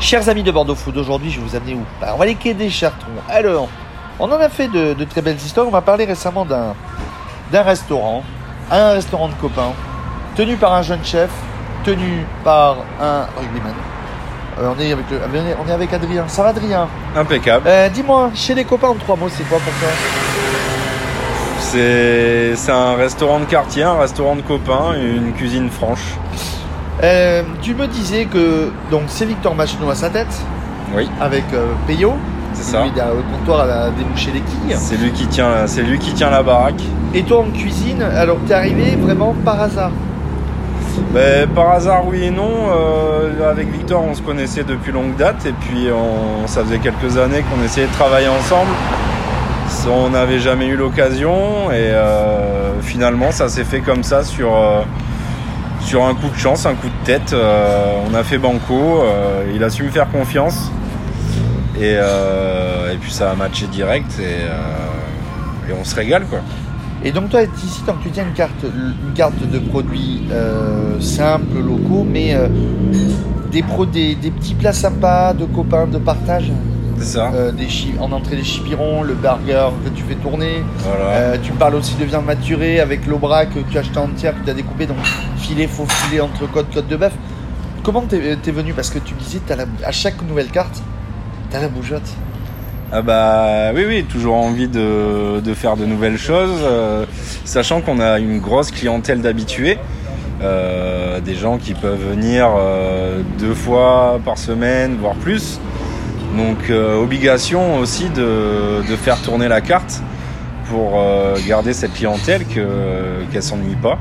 Chers amis de Bordeaux Food, aujourd'hui je vais vous amener où? Bah, On va aller quai des Chartrons. Alors, on en a fait de, de très belles histoires. On m'a parlé récemment d'un d'un restaurant, un restaurant de copains, tenu par un jeune chef, tenu par un rugbyman. Euh, on, est avec le- on est avec Adrien. Ça va Adrien? Impeccable. Euh, Dis-moi, chez les copains en trois mots, c'est quoi pour toi? C'est c'est un restaurant de quartier, un restaurant de copains, une cuisine franche. Euh, Tu me disais que donc c'est Victor Macheneau à sa tête, Oui, avec euh, Peyo. c'est ça. Lui, il est au comptoir à déboucher les quilles. C'est lui qui tient, c'est lui qui tient la baraque. Et toi en cuisine, alors t'es arrivé vraiment par hasard? Ben, par hasard, oui et non. euh, avec Victor, on se connaissait depuis longue date et puis on, ça faisait quelques années qu'on essayait de travailler ensemble. On n'avait jamais eu l'occasion et euh, finalement, ça s'est fait comme ça sur sur un coup de chance, un coup de tête. Euh, on a fait banco. euh, il a su me faire confiance et, euh, puis ça a matché direct et, on se régale quoi. Et donc toi ici, donc tu tiens une carte, une carte de produits simples, locaux, mais des, des petits plats sympas, de copains, de partage. C'est ça. Euh, des en entrée des chipirons, le burger que tu fais tourner. Voilà. Euh, tu parles aussi de viande maturée avec l'aubrac que tu as acheté entière, que tu as découpé, donc filet, faux filet, entrecôte, côte de bœuf. Comment t'es es venu? Parce que tu disais, la- à chaque nouvelle carte, t'as la bougeotte. Ah bah oui oui toujours envie de, de faire de nouvelles choses euh, sachant qu'on a une grosse clientèle d'habitués euh, des gens qui peuvent venir euh, deux fois par semaine voire plus donc euh, obligation aussi de, de faire tourner la carte pour euh, garder cette clientèle que qu'elle s'ennuie pas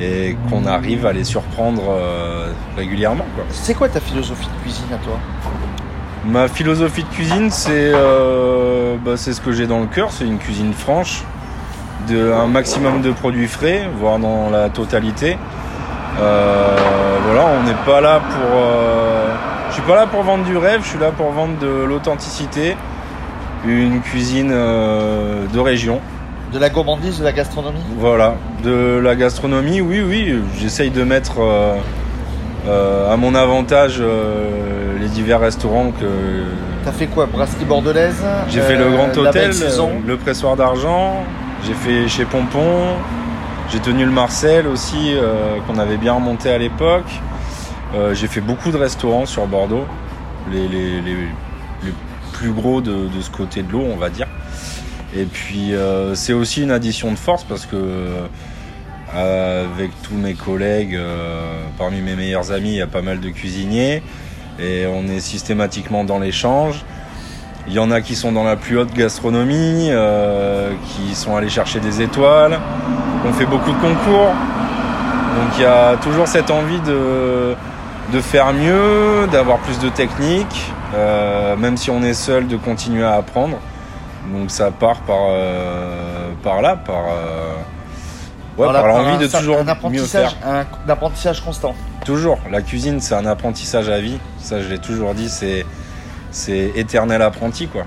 et qu'on arrive à les surprendre euh, régulièrement. C'est quoi ta philosophie de cuisine à toi? Ma philosophie de cuisine, c'est bah, c'est ce que j'ai dans le cœur, c'est une cuisine franche, de, un maximum de produits frais, voire dans la totalité. Voilà, on n'est pas là pour. Je suis pas là pour vendre du rêve, je suis là pour vendre de l'authenticité, une cuisine euh, de région. De la gourmandise, de la gastronomie? Voilà, de la gastronomie, oui, oui, j'essaye de mettre euh, euh, à mon avantage les divers restaurants que T'as fait quoi Brasserie bordelaise? J'ai fait le Grand Hôtel, le Pressoir d'Argent, j'ai fait chez Pompon, j'ai tenu le Marcel aussi, qu'on avait bien remonté à l'époque. Euh, j'ai fait beaucoup de restaurants sur Bordeaux, les, plus gros de, ce côté de l'eau, on va dire. Et puis euh, c'est aussi une addition de force parce que euh, avec tous mes collègues, parmi mes meilleurs amis, il y a pas mal de cuisiniers et on est systématiquement dans l'échange. Il y en a qui sont dans la plus haute gastronomie, qui sont allés chercher des étoiles. On fait beaucoup de concours. Donc il y a toujours cette envie de, de faire mieux, d'avoir plus de technique, euh, même si on est seul, de continuer à apprendre. Donc ça part par, euh, par là, par, euh, ouais, par l'envie de toujours un mieux apprentissage, faire. un, un apprentissage constant. Toujours. La cuisine, c'est un apprentissage à vie. Ça, je l'ai toujours dit, c'est, c'est éternel apprenti, quoi.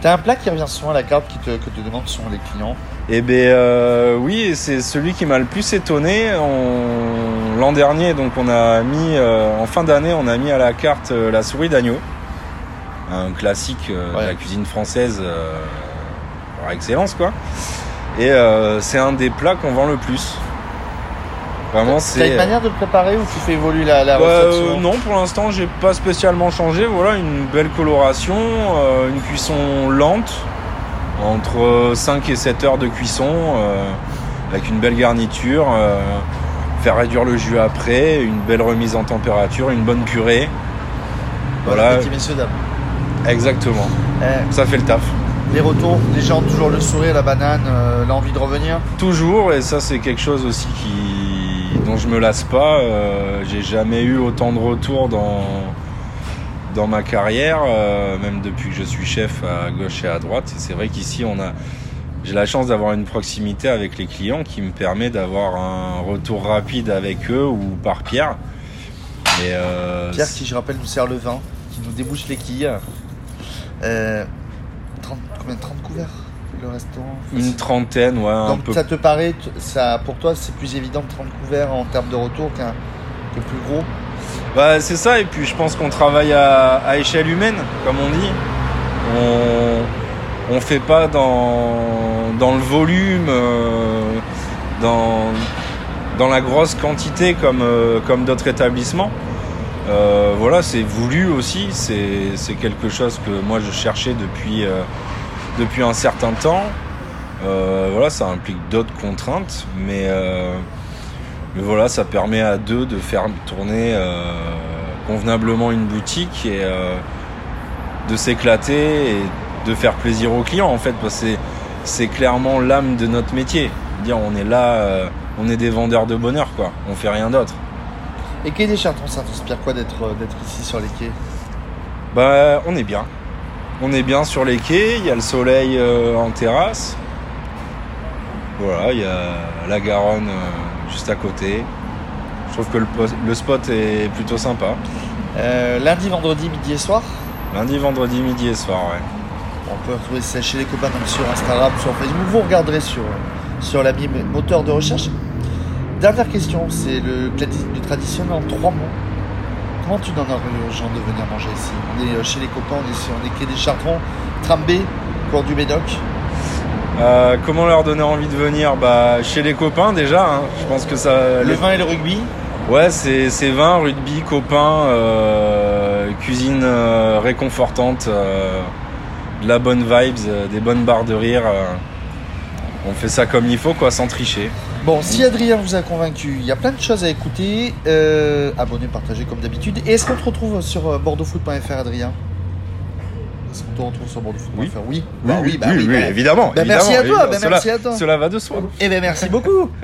T'as un plat qui revient souvent à la carte qui te, que te demandent souvent les clients? Eh bien, oui, c'est celui qui m'a le plus étonné. On- L'an dernier, donc, on a mis, euh, en fin d'année, on a mis à la carte euh, la souris d'agneau. Un classique euh, Ouais. de la cuisine française par excellence, quoi. Et c'est un des plats qu'on vend le plus. Vraiment, T'as c'est. une manière de le préparer ou tu fais évoluer la, la Bah, recette euh, non, pour l'instant, j'ai pas spécialement changé. Voilà, une belle coloration, euh, une cuisson lente, entre 5 et 7 heures de cuisson, euh, avec une belle garniture, faire réduire le jus après, une belle remise en température, une bonne purée. Voilà, Petit messieurs, dames. exactement. Eh, Ça fait le taf. les retours, les gens ont toujours le sourire, la banane, euh, l'envie de revenir. Toujours, et ça c'est quelque chose aussi qui dont je me lasse pas. Euh, j'ai jamais eu autant de retours dans dans ma carrière, euh, même depuis que je suis chef à gauche et à droite. C'est vrai qu'ici on a j'ai la chance d'avoir une proximité avec les clients qui me permet d'avoir un retour rapide avec eux ou par Pierre. Et euh, Pierre, qui je rappelle, nous sert le vin, qui nous débouche les quilles. Euh, 30, combien 30 couverts le restaurant une trentaine, ouais, un Donc peu ça te paraît, ça, pour toi, c'est plus évident de 30 couverts en termes de retour qu'un que plus gros? Bah, c'est ça, et puis je pense qu'on travaille à, à échelle humaine, comme on dit. On, on fait pas dans, dans le volume, euh, dans, dans la grosse quantité comme, euh, comme d'autres établissements. Euh, voilà, c'est voulu aussi, c'est quelque chose que moi je cherchais depuis, depuis un certain temps. Voilà, ça implique d'autres contraintes, mais, mais voilà, ça permet à deux de faire tourner convenablement une boutique et de s'éclater et de faire plaisir aux clients en fait, parce que c'est- clairement l'âme de notre métier. Dire on est là, euh, on est des vendeurs de bonheur quoi, on fait rien d'autre. Et Quai des Chartrons, ça t'inspire quoi d'être euh, d'être ici sur les quais? Bah, on est bien. On est bien sur les quais, il y a le soleil euh, en terrasse. Voilà, il y a la Garonne euh, juste à côté. Je trouve que le, le spot est plutôt sympa. Lundi, vendredi, midi et soir? Lundi, vendredi, midi et soir, ouais. On peut retrouver ça chez les copains donc sur Instagram, sur Facebook. Vous regarderez sur, sur l'ami moteur de recherche. Dernière question, c'est le, traditionnel en trois mots. Comment tu donnerais aux gens de venir manger ici? On est euh, chez les copains, on est, sur, on est quai des Chartrons, tram B, cours du Médoc. Euh, comment leur donner envie de venir? Bah, chez les copains déjà. hein. Je pense que ça. Le vin et le rugby? Ouais, c'est c'est vin, rugby, copains, euh, cuisine euh, réconfortante, de la bonne vibes, euh, des bonnes barres de rire. euh. on fait ça comme il faut, quoi, sans tricher. Bon, si Adrien vous a convaincu, il y a plein de choses à écouter. Euh, abonnez, partagez comme d'habitude. Et est-ce qu'on te retrouve sur bordeauxfoot.fr, Adrien? Est-ce qu'on te retrouve sur bordeauxfoot.fr Oui. Oui, bah oui, bah oui, bah- évidemment. Bah, merci à toi, évidemment. bah, Cela- merci à toi. Cela va de soi. Eh bien, merci beaucoup.